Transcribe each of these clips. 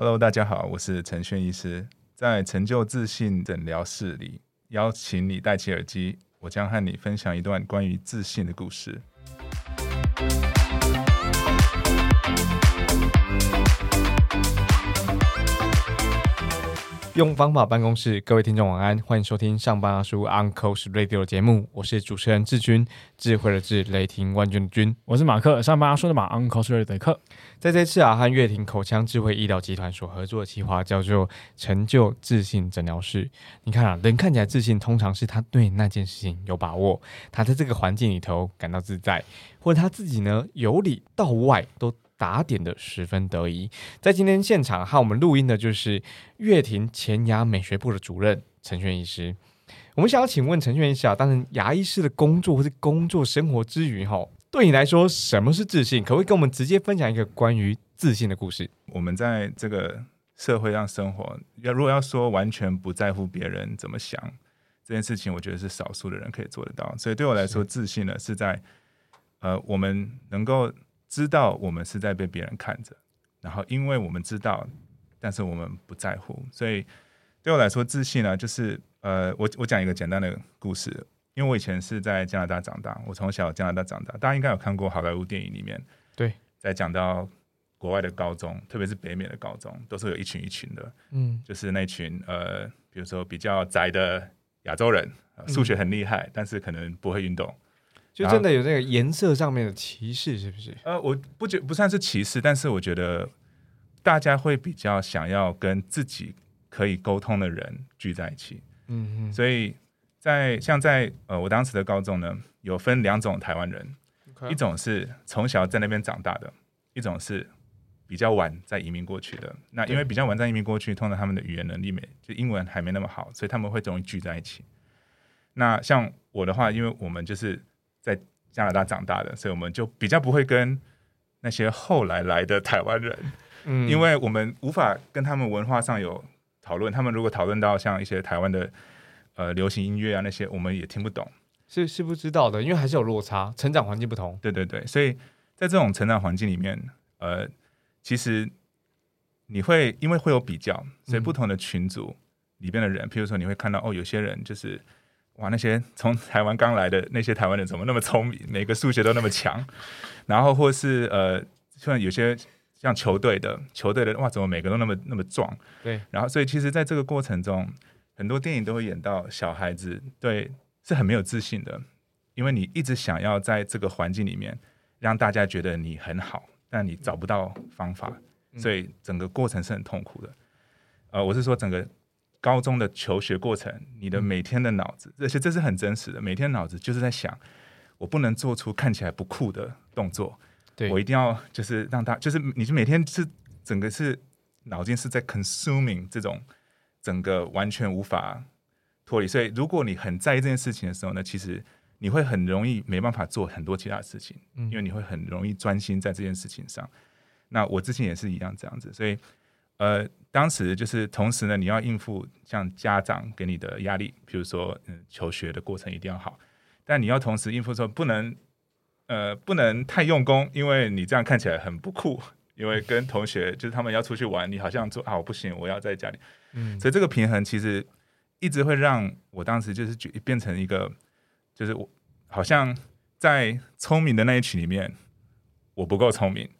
Hello，大家好，我是陈轩医师，在成就自信诊疗室里，邀请你戴起耳机，我将和你分享一段关于自信的故事。用方法办公室，各位听众晚安，欢迎收听上班阿叔 Uncle's Radio 的节目，我是主持人志军，智慧的智，雷霆万钧的钧，我是马克，上班阿叔的马 Uncle's Radio 的克。在这次啊，和乐庭口腔智慧医疗集团所合作的计划叫做“成就自信诊疗室”。你看啊，人看起来自信，通常是他对那件事情有把握，他在这个环境里头感到自在，或者他自己呢由里到外都。打点的十分得意，在今天现场和我们录音的就是乐亭前牙美学部的主任陈轩医师。我们想要请问陈轩医师啊，当然牙医师的工作或是工作生活之余，哈，对你来说什么是自信？可不可以跟我们直接分享一个关于自信的故事？我们在这个社会上生活，要如果要说完全不在乎别人怎么想这件事情，我觉得是少数的人可以做得到。所以对我来说，自信呢是在呃，我们能够。知道我们是在被别人看着，然后因为我们知道，但是我们不在乎，所以对我来说，自信呢，就是呃，我我讲一个简单的故事，因为我以前是在加拿大长大，我从小加拿大长大，大家应该有看过好莱坞电影里面，对，在讲到国外的高中，特别是北美的高中，都是有一群一群的，嗯，就是那群呃，比如说比较宅的亚洲人，数学很厉害，但是可能不会运动。就真的有那个颜色上面的歧视，是不是？呃，我不觉不算是歧视，但是我觉得大家会比较想要跟自己可以沟通的人聚在一起。嗯嗯。所以在像在呃我当时的高中呢，有分两种台湾人，一种是从小在那边长大的，一种是比较晚在移民过去的。那因为比较晚在移民过去，通常他们的语言能力没就英文还没那么好，所以他们会容易聚在一起。那像我的话，因为我们就是。在加拿大长大的，所以我们就比较不会跟那些后来来的台湾人，嗯，因为我们无法跟他们文化上有讨论。他们如果讨论到像一些台湾的呃流行音乐啊那些，我们也听不懂，是是不知道的，因为还是有落差，成长环境不同。对对对，所以在这种成长环境里面，呃，其实你会因为会有比较，所以不同的群组里边的人，譬如说你会看到哦，有些人就是。哇，那些从台湾刚来的那些台湾人怎么那么聪明？每个数学都那么强，然后或是呃，像有些像球队的球队的哇，怎么每个都那么那么壮？对，然后所以其实在这个过程中，很多电影都会演到小孩子对是很没有自信的，因为你一直想要在这个环境里面让大家觉得你很好，但你找不到方法，所以整个过程是很痛苦的。呃，我是说整个。高中的求学过程，你的每天的脑子，而且这是很真实的，每天脑子就是在想，我不能做出看起来不酷的动作，对我一定要就是让他，就是你就每天是整个是脑筋是在 consuming 这种整个完全无法脱离，所以如果你很在意这件事情的时候呢，其实你会很容易没办法做很多其他事情，因为你会很容易专心在这件事情上。那我之前也是一样这样子，所以。呃，当时就是同时呢，你要应付像家长给你的压力，比如说，嗯，求学的过程一定要好，但你要同时应付说不能，呃，不能太用功，因为你这样看起来很不酷，因为跟同学就是他们要出去玩，你好像说啊，我不行，我要在家里，嗯，所以这个平衡其实一直会让我当时就是变成一个，就是我好像在聪明的那一群里面，我不够聪明，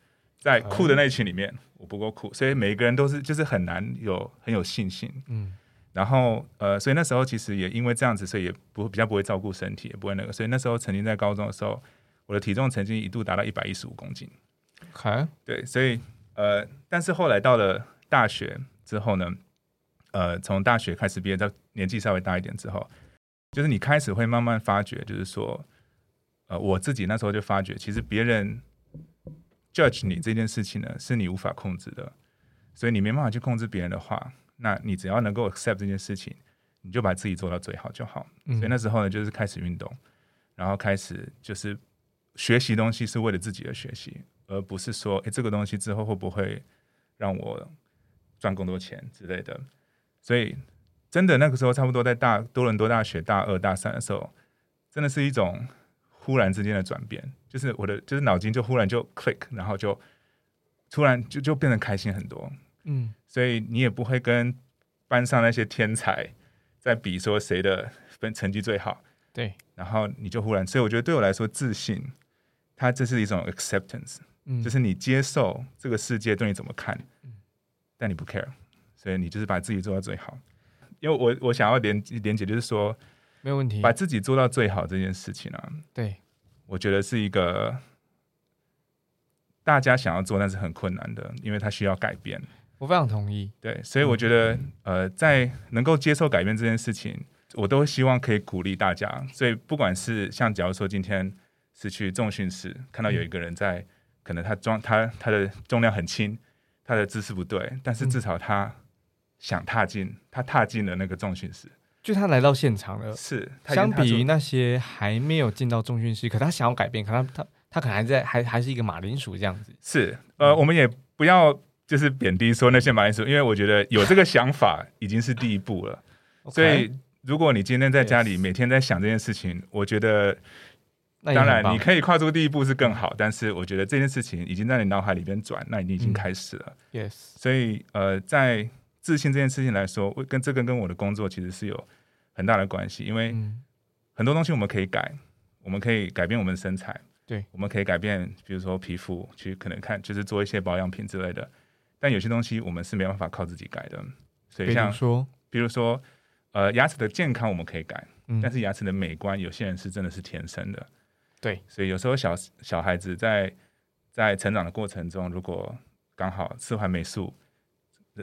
在酷的那一群里面。我不够酷，所以每一个人都是就是很难有很有信心，嗯，然后呃，所以那时候其实也因为这样子，所以也不比较不会照顾身体，也不会那个，所以那时候曾经在高中的时候，我的体重曾经一度达到一百一十五公斤，还对，所以呃，但是后来到了大学之后呢，呃，从大学开始毕业到年纪稍微大一点之后，就是你开始会慢慢发觉，就是说，呃，我自己那时候就发觉，其实别人。Judge 你这件事情呢，是你无法控制的，所以你没办法去控制别人的话，那你只要能够 accept 这件事情，你就把自己做到最好就好。所以那时候呢，就是开始运动，然后开始就是学习东西是为了自己的学习，而不是说，诶，这个东西之后会不会让我赚更多钱之类的。所以真的那个时候，差不多在大多伦多大学大二大三的时候，真的是一种。忽然之间的转变，就是我的，就是脑筋就忽然就 click，然后就突然就就变得开心很多。嗯所以你也不会跟班上那些天才在比说谁的分成绩最好，对，然后你就忽然，所以我觉得对我来说，自信，它这是一种 acceptance，嗯，就是你接受这个世界对你怎么看，但你不 care，所以你就是把自己做到最好。因为我我想要连连接，就是说没有问题把。自己做到最好这件事情啊，对，我觉得是一个大家想要做，但是很困难的，因为它需要改变。我非常同意。对，所以我觉得，呃，在能够接受改变这件事情，我都希望可以鼓励大家。所以，不管是像假如说今天是去重训室，看到有一个人在，可能他装他他的重量很轻，他的姿势不对，但是至少他想踏进，他踏进了那个重训室，就他来到现场了，是相比于那些还没有进到重训室，可他想要改变，可他他他可能还在还还是一个马铃薯这样子。是呃，我们也不要就是贬低说那些马铃薯，因为我觉得有这个想法已经是第一步了。所以，如果你今天在家里每天在想这件事情，我觉得当然你可以跨出第一步是更好，但是我觉得这件事情已经在你脑海里边转，那你已经嗯开始了。yes，所以，呃，在自信这件事情来说，我跟这个跟我的工作其实是有很大的关系，因为嗯。很多东西我们可以改，我们可以改变我们的身材，对，我们可以改变，比如说皮肤，去可能看就是做一些保养品之类的，但有些东西我们是没办法靠自己改的，所以像说，比如说，呃，牙齿的健康我们可以改，嗯，但是牙齿的美观，有些人是真的是天生的。对，所以有时候小小孩子在在成长的过程中，如果刚好吃环美素，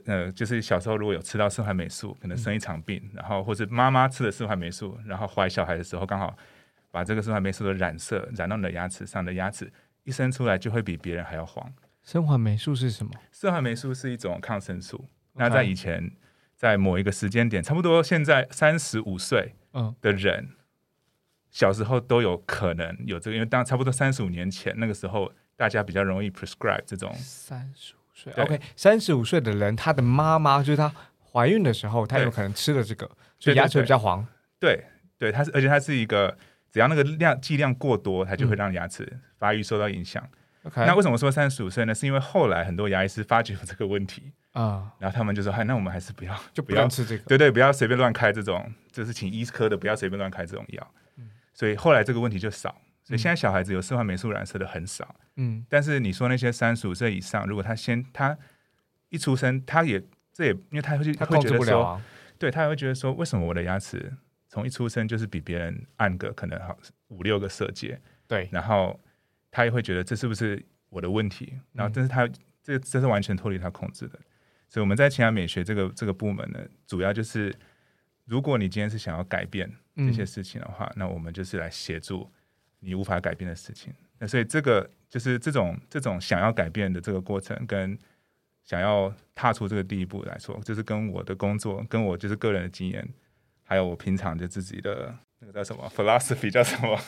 呃，就是小时候如果有吃到四环霉素，可能生一场病，然后或是妈妈吃了四环霉素，然后怀小孩的时候刚好把这个四环霉素的染色染到你的牙齿上，你的牙齿一生出来就会比别人还要黄。生环霉素是什么？四环霉素是一种抗生素，那在以前，在某一个时间点，差不多现在三十五岁，嗯的人，小时候都有可能有这个，因为当差不多三十五年前那个时候，大家比较容易 prescribe 这种，三十五，OK，三十五岁的人，他的妈妈就是她怀孕的时候，她有可能吃了这个，所以牙齿会比较黄。对对，它是而且它是一个，只要那个量剂量过多，它就会嗯让牙齿发育受到影响。OK，那为什么说三十五岁呢？是因为后来很多牙医师发觉有这个问题，啊，然后他们就说：“嗨，那我们还是不要，就不不要吃这个。对对，不要随便乱开这种，就是请医科的不要随便乱开这种药。”所以后来这个问题就少，所以现在小孩子有四环霉素染色的很少。嗯但是你说那些三十五岁以上，如果他先他一出生，他也这也因为他会去他控会觉得说，制不了啊。对他也会觉得说，为什么我的牙齿从一出生就是比别人暗个可能好五六个色阶，对，然后他也会觉得这是不是我的问题？然后嗯但是他这这是完全脱离他控制的，所以我们在清雅美学这个这个部门呢，主要就是如果你今天是想要改变这些嗯事情的话，那我们就是来协助你无法改变的事情。那所以这个就是这种这种想要改变的这个过程，跟想要踏出这个第一步来说，就是跟我的工作，跟我就是个人的经验，还有我平常就自己的那个叫什么？philosophy 叫什么？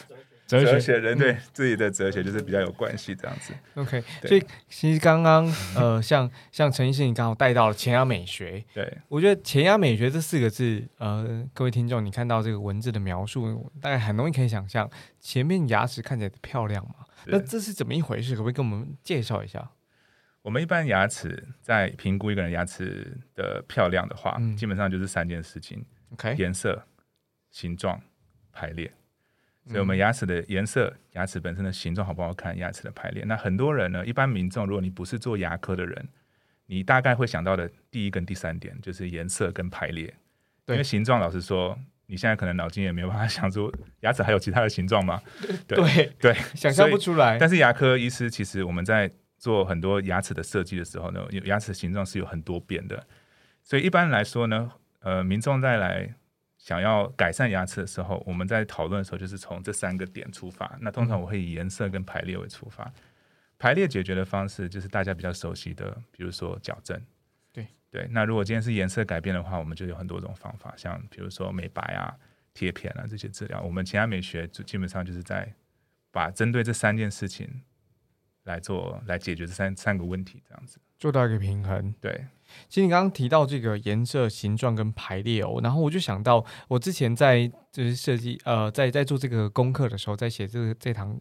哲学学人对自己的哲学就是比较有关系这样子。OK，所以其实刚刚呃，像像陈医师你刚好带到了前牙美学，对，我觉得前牙美学这四个字，呃，各位听众，你看到这个文字的描述，大概很容易可以想象，前面牙齿看起来漂亮嘛？那是这是怎么一回事？可不可以跟我们介绍一下？我们一般牙齿在评估一个人牙齿的漂亮的话，嗯基本上就是三件事情：OK，颜色、形状、排列。所以，我嗯们牙齿的颜色、牙齿本身的形状好不好看、牙齿的排列。那很多人呢，一般民众，如果你不是做牙科的人，你大概会想到的第一跟第三点就是颜色跟排列。对因为形状，老实说，你现在可能脑筋也没有办法想出牙齿还有其他的形状吗？对对，对，想象不出来。但是牙科医师其实我们在做很多牙齿的设计的时候呢，有牙齿形状是有很多变的，所以一般来说呢，呃，民众在来想要改善牙齿的时候，我们在讨论的时候就是从这三个点出发。那通常我会以颜色跟排列为出发。排列解决的方式就是大家比较熟悉的，比如说矫正。对对，那如果今天是颜色改变的话，我们就有很多种方法，像比如说美白啊、贴片啊这些治疗。我们其他美学就基本上就是在把针对这三件事情来做来解决这三三个问题，这样子。做到一个平衡。对，其实你刚刚提到这个颜色、形状跟排列哦，然后我就想到我之前在就是设计呃，在在做这个功课的时候，在写这个这堂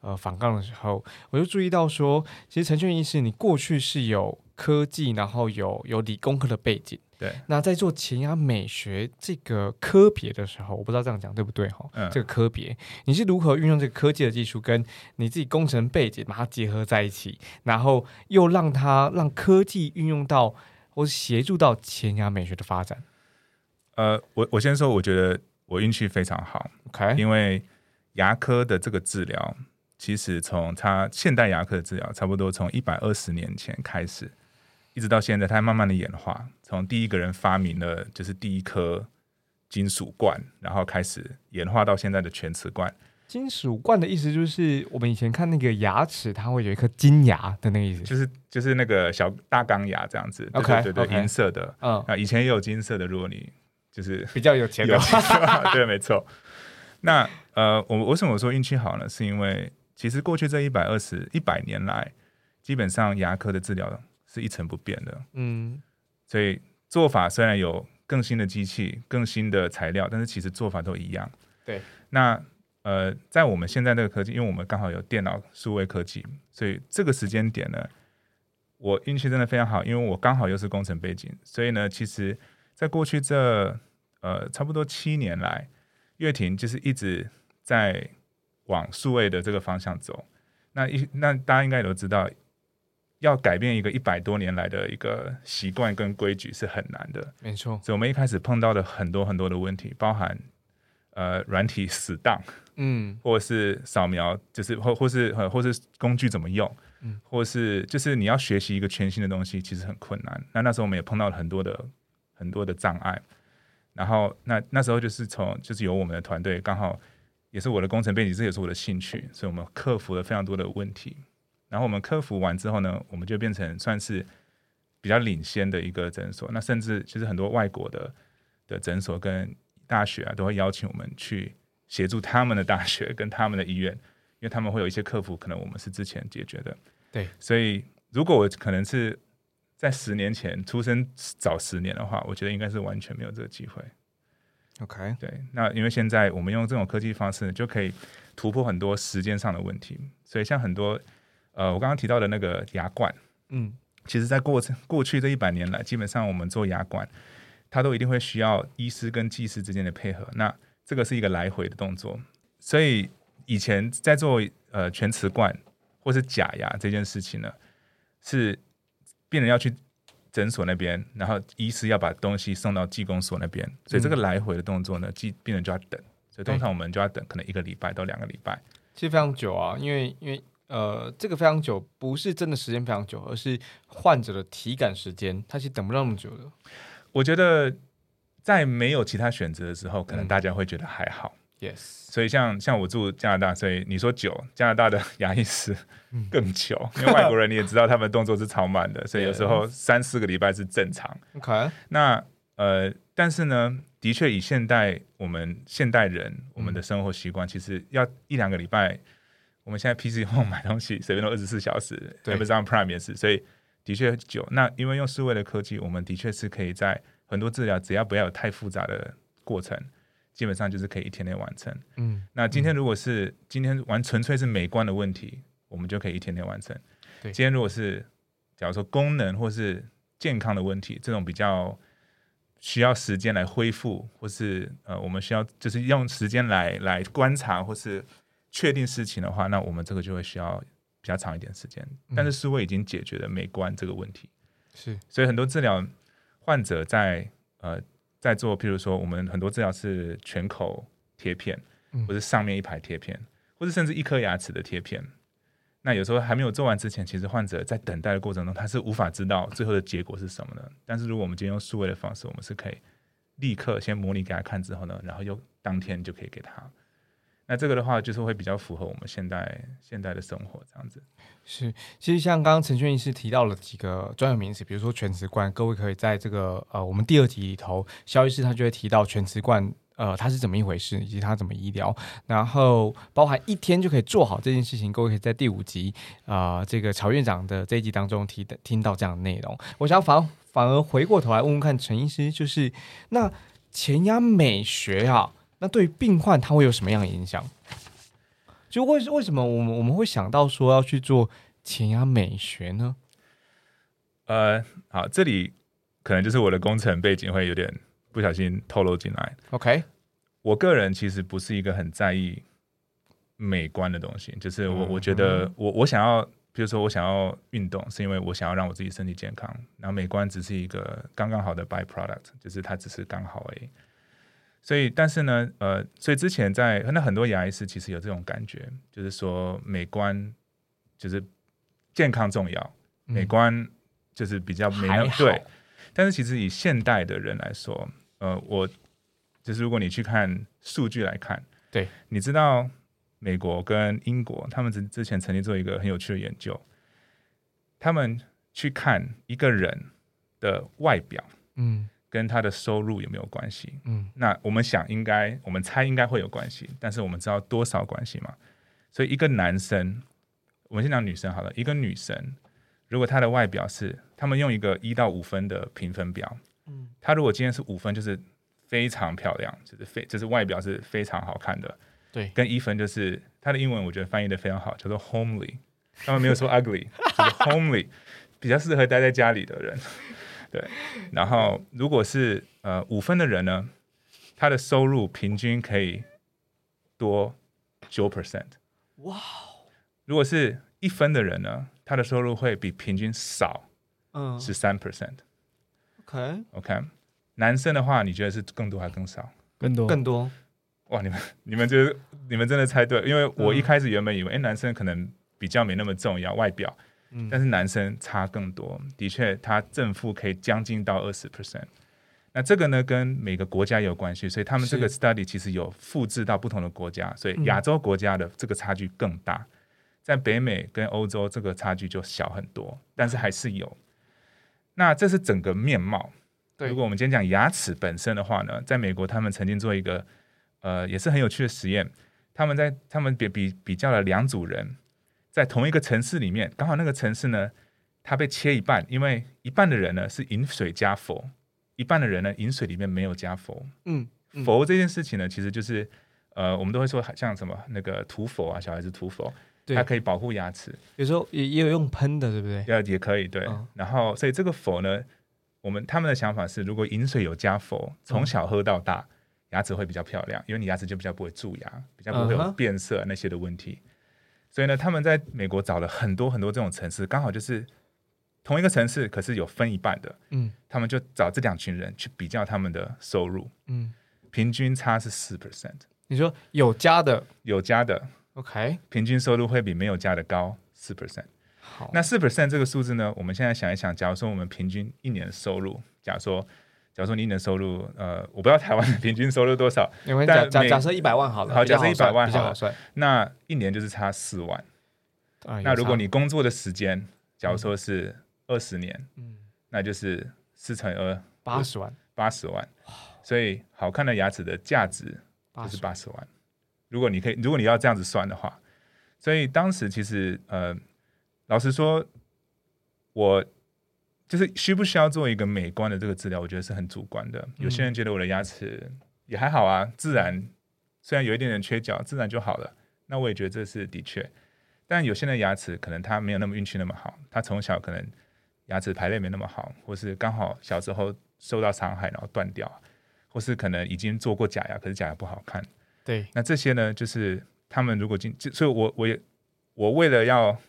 呃反纲的时候，我就注意到说，其实陈俊医师你过去是有科技，然后有有理工科的背景。对，那在做前牙美学这个科别的时候，我不知道这样讲对不对哈？嗯这个科别你是如何运用这个科技的技术，跟你自己工程背景把它结合在一起，然后又让它让科技运用到或是协助到前牙美学的发展呃，我我先说，我觉得我运气非常好，？OK，因为牙科的这个治疗，其实从它现代牙科的治疗，差不多从一百二十年前开始，一直到现在，它慢慢的演化，从第一个人发明了就是第一颗金属罐，然后开始演化到现在的全瓷冠。金属罐的意思就是我们以前看那个牙齿，它会有一颗金牙的那个意思。就是就是那个小大钢牙这样子，对 OK，对对银色的嗯，啊，以前也有金色的，如果你就是比较有钱的话，对，没错。那呃，我为什么说运气好呢？是因为其实过去这一百二十一百年来，基本上牙科的治疗是一成不变的，嗯，所以做法虽然有更新的机器、更新的材料，但是其实做法都一样。对，那呃，在我们现在这个科技，因为我们刚好有电脑数位科技，所以这个时间点呢，我运气真的非常好，因为我刚好又是工程背景，所以呢，其实在过去这呃差不多七年来，乐庭就是一直在往数位的这个方向走。那一那大家应该也都知道，要改变一个一百多年来的一个习惯跟规矩是很难的。没错，所以我们一开始碰到的很多很多的问题，包含呃软体死档，嗯或者是扫描，就是或或是呃或是工具怎么用，嗯或是就是你要学习一个全新的东西，其实很困难。那那时候我们也碰到了很多的很多的障碍，然后那那时候就是从就是由我们的团队刚好也是我的工程背景，这也是我的兴趣，所以我们克服了非常多的问题。然后我们克服完之后呢，我们就变成算是比较领先的一个诊所。那甚至其实很多外国的的诊所跟大学啊，都会邀请我们去协助他们的大学跟他们的医院，因为他们会有一些客服，可能我们是之前解决的。对，所以如果我可能是在十年前出生早十年的话，我觉得应该是完全没有这个机会。，OK，对，那因为现在我们用这种科技方式，就可以突破很多时间上的问题。所以像很多呃，我刚刚提到的那个牙冠，嗯其实，在过程过去这一百年来，基本上我们做牙冠，它都一定会需要医师跟技师之间的配合。那这个是一个来回的动作，所以以前在做呃全瓷冠或是假牙这件事情呢，是病人要去诊所那边，然后医师要把东西送到技工所那边，所以这个来回的动作呢，技病人就要等，所以通常我们就要等可能一个礼拜到两个礼拜。其实非常久啊，因为因为呃，这个非常久，不是真的时间非常久，而是患者的体感时间，他其实等不到那么久的。我觉得在没有其他选择的时候，可能嗯大家会觉得还好。Yes，所以像像我住加拿大，所以你说久，加拿大的牙医师嗯更久，因为外国人你也知道他们动作是超慢的，所以有时候 三四个礼拜是正常。OK，那呃，但是呢，的确以现代我们现代人我们的生活习惯，其实要一两个礼拜。我们现在 PC Home 买东西随便都二十四小时对，Amazon Prime 也是，所以的确久。那因为用数位的科技，我们的确是可以在很多治疗，只要不要有太复杂的过程，基本上就是可以一天内完成。嗯，那今天如果是今天完纯粹是美观的问题，我们就可以一天天完成。对今天如果是假如说功能或是健康的问题，这种比较需要时间来恢复，或是呃我们需要就是用时间来来观察或是确定事情的话，那我们这个就会需要比较长一点时间。但是数位已经解决了美观这个问题，是所以很多治疗患者在呃在做，譬如说我们很多治疗是全口贴片，嗯或者上面一排贴片，或者甚至一颗牙齿的贴片。那有时候还没有做完之前，其实患者在等待的过程中，他是无法知道最后的结果是什么的。但是如果我们今天用数位的方式，我们是可以立刻先模拟给他看之后呢，然后又当天就可以给他。那这个的话，就是会比较符合我们现代现代的生活这样子。是，其实像刚刚陈轩医师提到了几个专有名词，比如说全瓷冠，各位可以在这个呃我们第二集里头，肖医师他就会提到全瓷冠。呃，它是怎么一回事，以及它怎么医疗，然后包含一天就可以做好这件事情，各位可以在第五集啊、呃这个曹院长的这一集当中提的听到这样的内容。我想反反而回过头来问问看陈医师，就是那前压美学啊，那对于病患他会有什么样的影响？就为为什么我们我们会想到说要去做前压美学呢？呃，好，这里可能就是我的工程背景会有点不小心透露进来。OK，我个人其实不是一个很在意美观的东西，就是我嗯我觉得我我想要，比如说我想要运动，是因为我想要让我自己身体健康，然后美观只是一个刚刚好的 byproduct，就是它只是刚好而已。所以，但是呢，呃，所以之前在那很多牙医师其实有这种感觉，就是说美观就是健康重要，美观就是比较没那对。但是其实以现代的人来说，呃，我就是如果你去看数据来看，对，你知道美国跟英国他们之之前曾经做一个很有趣的研究，他们去看一个人的外表嗯跟他的收入有没有关系。嗯那我们想应该，我们猜应该会有关系，但是我们知道多少关系吗？所以一个男生，我们先讲女生好了，一个女生如果她的外表是，他们用一个一到五分的评分表，嗯她如果今天是五分，就是非常漂亮，就是非就是外表是非常好看的，对跟一分就是她的英文我觉得翻译的非常好，叫做 homely，他们没有说 ugly，就是 homely，比较适合待在家里的人。对，然后如果是呃五分的人呢，他的收入平均可以多九 percent。哇！如果是一分的人呢，他的收入会比平均少嗯十三 percent。，OK，OK，男生的话，你觉得是更多还更少？更多更多，哇，你们你们就是你们真的猜对，因为我嗯一开始原本以为，哎、男生可能比较没那么重要外表，嗯但是男生差更多，的确，他正负可以将近到二十 percent。那这个呢，跟每个国家有关系，所以他们这个 study 其实有复制到不同的国家，所以嗯亚洲国家的这个差距更大，在北美跟欧洲这个差距就小很多，但是还是有。那这是整个面貌。对如果我们今天讲牙齿本身的话呢，在美国他们曾经做一个呃也是很有趣的实验，他们在他们比比比较了两组人，在同一个城市里面，刚好那个城市呢，它被切一半，因为一半的人呢是饮水加氟，一半的人呢饮水里面没有加氟。嗯嗯氟这件事情呢，其实就是呃我们都会说像什么那个涂氟啊，小孩子涂氟，对它可以保护牙齿。有时候也也有用喷的，对不对？要也可以对。嗯然后，所以这个佛呢，我们他们的想法是，如果饮水有加佛，从小喝到大，牙齿会比较漂亮，因为你牙齿就比较不会蛀牙，比较不会有变色那些的问题。所以呢，他们在美国找了很多很多这种城市，刚好就是同一个城市，可是有分一半的，嗯。他们就找这两群人去比较他们的收入，嗯，平均差是四 percent，你说有加的？有加的，OK，平均收入会比没有加的高四 percent。好，那四 percent 这个数字呢？我们现在想一想，假如说我们平均一年的收入，假如说，假如说你一年的收入，呃，我不知道台湾的平均收入多少，但假假设一百万好了，好假设100万好了好算。那一年就是差四万。啊那如果你工作的时间，假如说是二十年，嗯那就是四乘以二，八十万，八十万。所以好看的牙齿的价值就是八十万。如果你可以，如果你要这样子算的话，所以当时其实呃，老实说，我就是需不需要做一个美观的这个治疗，我觉得是很主观的。有些人觉得我的牙齿也还好啊，自然虽然有一点点缺角，自然就好了。那我也觉得这是的确，但有些人的牙齿可能他没有那么运气那么好，他从小可能牙齿排列没那么好，或是刚好小时候受到伤害然后断掉，或是可能已经做过假牙，可是假牙不好看。对，那这些呢，就是他们如果进，就所以我我也我为了要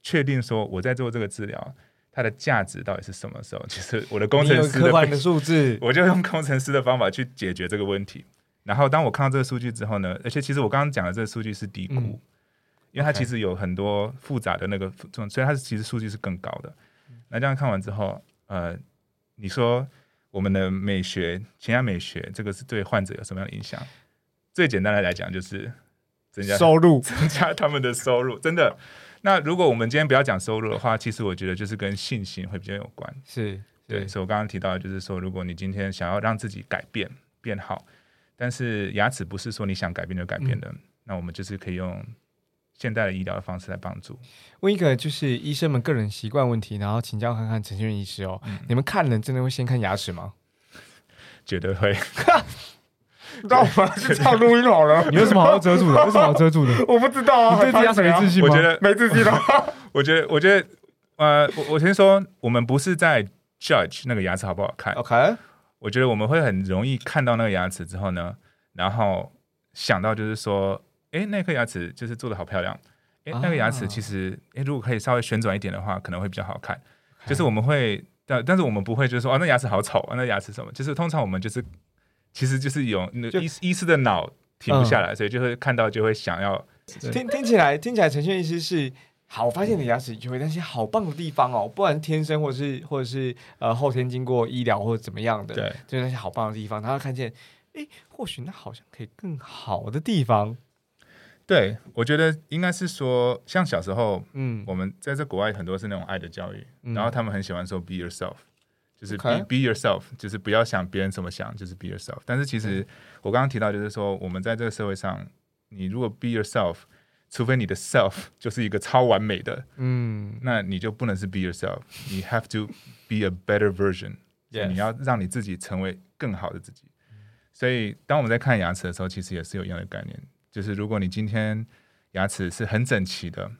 确定说我在做这个治疗，它的价值到底是什么时候，其实我的工程师的的数字，我就用工程师的方法去解决这个问题。然后当我看到这个数据之后呢，而且其实我刚刚讲的这个数据是低估，嗯因为它其实有很多复杂的那个，所以它是其实数据是更高的。那这样看完之后，呃，你说我们的美学、前牙美学，这个是对患者有什么样的影响？最简单的来讲，就是增加收入，增加他们的收入，真的。那如果我们今天不要讲收入的话，其实我觉得就是跟信心会比较有关。是，对，所以我刚刚提到的就是说，如果你今天想要让自己改变变好，但是牙齿不是说你想改变就改变的，那我们就是可以用现代的医疗的方式来帮助。问一个就是医生们个人习惯问题，然后请教看看陈先生医师哦，嗯你们看人真的会先看牙齿吗？绝对会，那我们是唱录音好了。你有什么好遮住的？有什么好遮住的？我不知道啊，你对自己牙齿没自信吗？我觉得，没自信的。我觉得，我觉得，呃，我我先说，我们不是在 judge 那个牙齿好不好看。OK，我觉得我们会很容易看到那个牙齿之后呢，然后想到就是说，诶，那颗牙齿就是做的好漂亮。诶，那个牙齿啊其实，诶，如果可以稍微旋转一点的话，可能会比较好看。就是我们会，但但是我们不会就是说，哦，那牙齿好丑啊，那牙齿什么？就是通常我们就是，其实就是有那就医医师的脑停不下来，所以就会看到就会想要，听听起来听起来陈轩医师是。好，我发现你的牙齿有那些好棒的地方哦，不然天生或者是或者是呃后天经过医疗或者怎么样的，对，就是那些好棒的地方，他会看见，诶，或许那好像可以更好的地方，对我觉得应该是说，像小时候嗯，我们在这国外很多是那种爱的教育，嗯。然后他们很喜欢说 be yourself，就是 be yourself，就是不要想别人怎么想，就是 be yourself。但是其嗯。实我刚刚提到，就是说我们在这个社会上，你如果 be yourself，除非你的 self 就是一个超完美的，嗯。那你就不能是 be yourself，你 have to be a better version，你要让你自己成为更好的自己。所以当我们在看牙齿的时候，其实也是有一样的概念，就是如果你今天牙齿是很整齐的，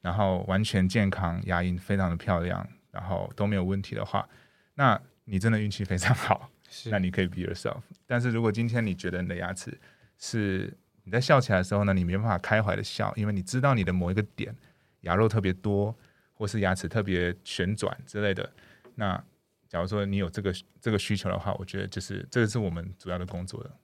然后完全健康，牙龈非常的漂亮，然后都没有问题的话，那你真的运气非常好，是那你可以 be yourself。但是如果今天你觉得你的牙齿是你在笑起来的时候呢，你没办法开怀的笑，因为你知道你的某一个点牙肉特别多，或是牙齿特别旋转之类的，那假如说你有这个这个需求的话，我觉得就是这个是我们主要的工作的，在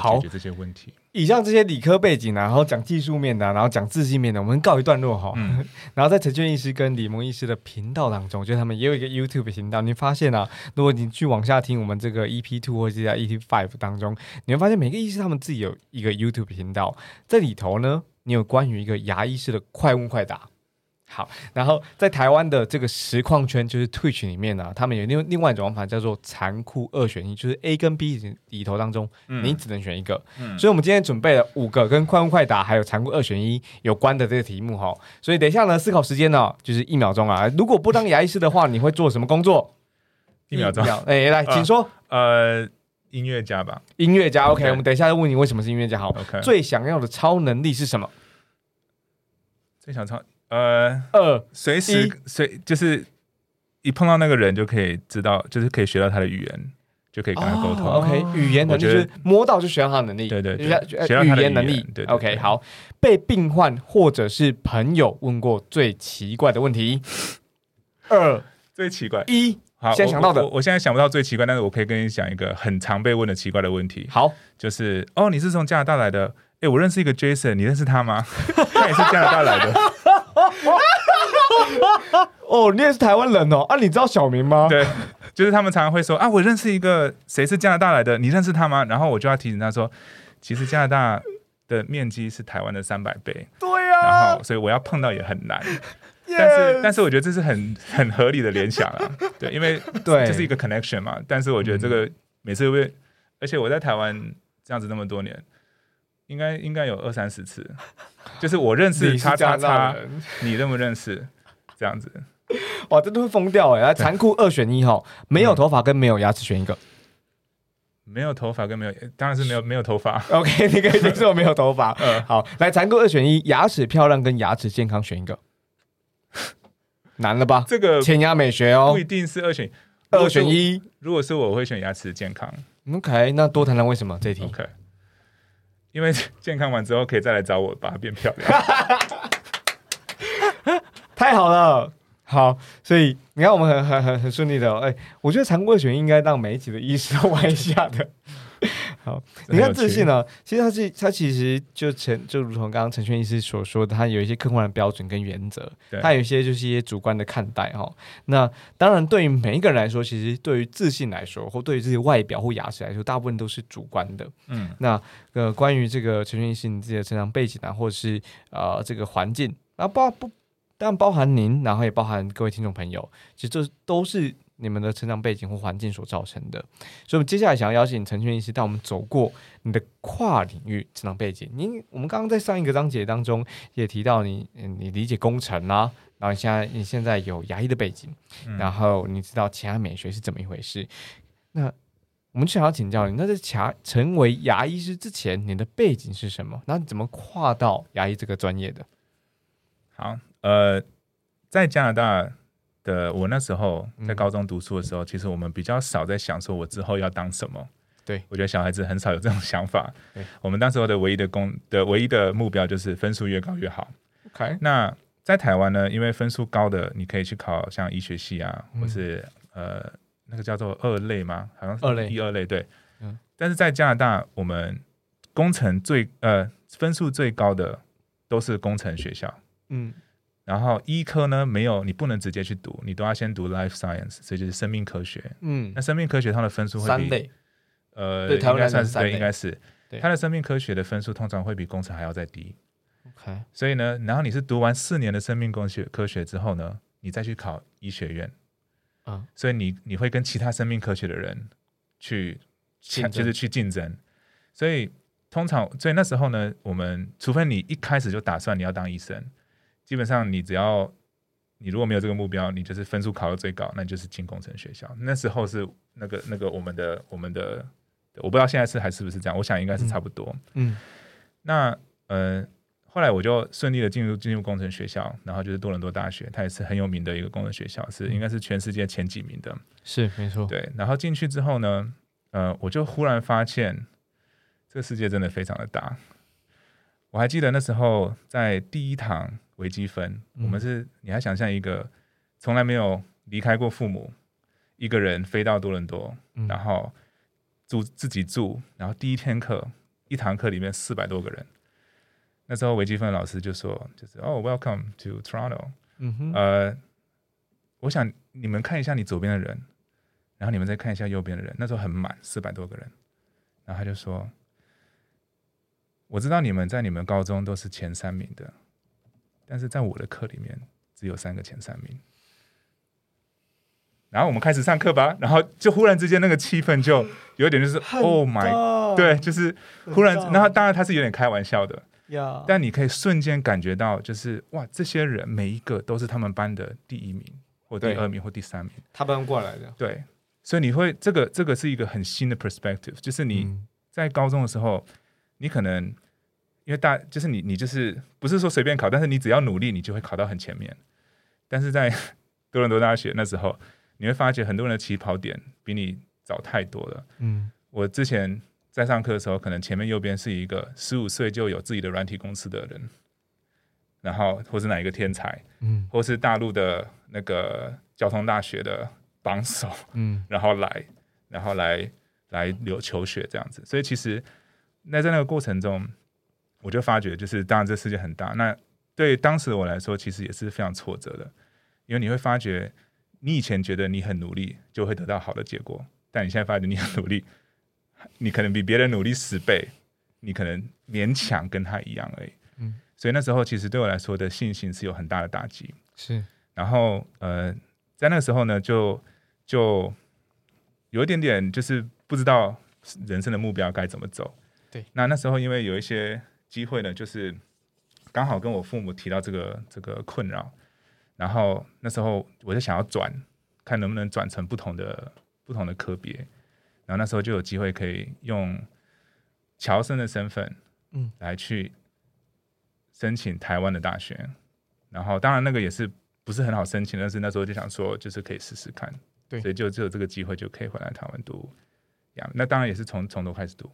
好解决这些问题。以上这些理科背景啊，然后讲技术面的啊、然后讲自信面的，我们告一段落哈。嗯 然后在陈俊医师跟李萌医师的频道当中，就他们也有一个 YouTube 频道。你发现啊，如果你去往下听我们这个 EP Two 或者是在 EP Five 当中，你会发现每个医师他们自己有一个 YouTube 频道，在里头呢，你有关于一个牙医师的快问快答。好，然后在台湾的这个实况圈，就是 Twitch 里面呢、他们有另另外一种玩法叫做残酷二选一，就是 A 跟 B 里头当中，嗯你只能选一个。嗯所以，我们今天准备了五个跟快问快答还有残酷二选一有关的这个题目哈。所以，等一下呢，思考时间呢就是一秒钟啊。如果不当牙医师的话，你会做什么工作？一秒钟，哎，来，请说。呃，音乐家吧音乐家，OK，OK 我们等一下问你为什么是音乐家。好，，OK，最想要的超能力是什么？最想唱呃，二随时随就是一碰到那个人就可以知道，就是可以学到他的语言，就可以跟他沟通。哦 OK，语言能力就是摸到就学到他的能力，对对对就是学到他的语言能力。对对 OK，好。被病患或者是朋友问过最奇怪的问题。二最奇怪，一，好，现在想到的我我我现在想不到最奇怪，但是我可以跟你讲一个很常被问的奇怪的问题，好，就是哦，你是从加拿大来的？诶，我认识一个 Jason，你认识他吗？他也是加拿大来的。哦，你也是台湾人哦，啊，你知道小明吗？对，就是他们常常会说啊，我认识一个谁是加拿大来的，你认识他吗？然后我就要提醒他说，其实加拿大的面积是台湾的三百倍，对然啊，后所以我要碰到也很难。但是但是我觉得这是很很合理的联想啊，对，因为对嗯这是一个 connection 嘛。但是我觉得这个每次会，而且我在台湾这样子那么多年。应该应该有二三十次，就是我认识叉叉叉，你认不认识？这样子，哇，真的会疯掉哎！来，残酷二选一哈，没有头发跟没有牙齿选一个。没有头发跟没有，当然是没有没有头发。OK，你可以接受没有头发。嗯，好，来，残酷二选一，牙齿漂亮跟牙齿健康选一个，难了吧？这个前牙美学哦不一，定是二选二选。一。如果是我，我会选牙齿健康。OK，那多谈谈为什么这一题？OK，因为健康完之后可以再来找我，把它变漂亮。太好了。好，所以你看我们很很很很顺利的、哦，哎、我觉得常规选应该让每一集的医师都玩一下的。好，你看自信呢、其实它是它其实就陈就如同刚刚陈轩医师所说的，它有一些客观的标准跟原则，对。它有一些就是一些主观的看待哈、那当然，对于每一个人来说，其实对于自信来说，或对于自己外表或牙齿来说，大部分都是主观的。嗯，那呃，关于这个陈轩医师你自己的成长背景啊，或者是呃这个环境啊，包不当然包含您，然后也包含各位听众朋友，其实这都是你们的成长背景或环境所造成的。所以，我们接下来想要邀请陈轩医师带我们走过你的跨领域成长背景。您我们刚刚在上一个章节当中也提到你，嗯，你理解工程啊，然后你现在你现在有牙医的背景，嗯然后你知道其他美学是怎么一回事。那我们就想要请教你，那在牙成为牙医师之前，你的背景是什么？那你怎么跨到牙医这个专业的？好，呃，在加拿大的我那时候在嗯高中读书的时候，其实我们比较少在想说我之后要当什么。对我觉得小孩子很少有这种想法。我们那时候的唯一的工的唯一的目标就是分数越高越好。OK，那在台湾呢，因为分数高的，你可以去考像医学系啊，嗯或是呃那个叫做二类吗？好像是二类一二类对。嗯但是在加拿大，我们工程最呃分数最高的都是工程学校。嗯然后医科呢，没有你不能直接去读，你都要先读 life science，所以就是生命科学。嗯。那，生命科学它的分数会比呃，对台湾应该算是对，应该是。对。它的生命科学的分数通常会比工程还要再低。OK，所以呢，然后你是读完四年的生命工学科学之后呢，你再去考医学院，啊，所以你你会跟其他生命科学的人去竞争。就是去竞争。所以通常，所以那时候呢，我们除非你一开始就打算你要当医生，基本上你只要你如果没有这个目标，你就是分数考到最高，那你就是进工程学校。那时候是那个那个我们的我们的，我不知道现在是还是不是这样，我想应该是差不多。嗯那呃，后来我就顺利的进入进入工程学校，然后就是多伦多大学，它也是很有名的一个工程学校，是应该是全世界前几名的。是没错，对，然后进去之后呢，呃，我就忽然发现这个世界真的非常的大。我还记得那时候在第一堂微积分，嗯我们是你还想象一个从来没有离开过父母，一个人飞到多伦多，嗯然后住自己住，然后第一天课一堂课里面四百多个人。那时候微积分老师就说，就是哦，Welcome to Toronto，嗯哼，呃，我想你们看一下你左边的人，然后你们再看一下右边的人。那时候很满，四百多个人。然后他就说：“我知道你们在你们高中都是前三名的，但是在我的课里面只有三个前三名。”然后我们开始上课吧，然后就忽然之间那个气氛就有点就是 “Oh my”，对，就是忽然，然后当然他是有点开玩笑的，呀，但你可以瞬间感觉到，就是哇，这些人每一个都是他们班的第一名，或第二名，或第三名。他搬过来的，对，所以你会这个这个是一个很新的 perspective，就是你嗯在高中的时候，你可能因为大就是你你就是不是说随便考，但是你只要努力，你就会考到很前面。但是在 多伦多大学那时候，你会发觉很多人的起跑点比你早太多了。嗯我之前在上课的时候，可能前面右边是一个十五岁就有自己的软体公司的人，然后或是哪一个天才，嗯或是大陆的那个交通大学的榜首，嗯然后来，然后来来留求学这样子。所以其实那在那个过程中，我就发觉，就是当然这世界很大，那对当时的我来说，其实也是非常挫折的，因为你会发觉，你以前觉得你很努力就会得到好的结果，但你现在发觉你很努力，你可能比别人努力十倍，你可能勉强跟他一样而已。嗯，所以那时候其实对我来说的信心是有很大的打击。是然后呃，在那个时候呢，就就有一点点就是不知道人生的目标该怎么走。对，那那时候因为有一些机会呢，就是刚好跟我父母提到这个这个困扰，然后那时候我就想要转，看能不能转成不同的不同的科别，然后那时候就有机会可以用乔生的身份，嗯，来去申请台湾的大学，然后当然那个也是不是很好申请，但是那时候就想说，就是可以试试看，对。所以就只有这个机会就可以回来台湾读呀。那当然也是从从头开始读，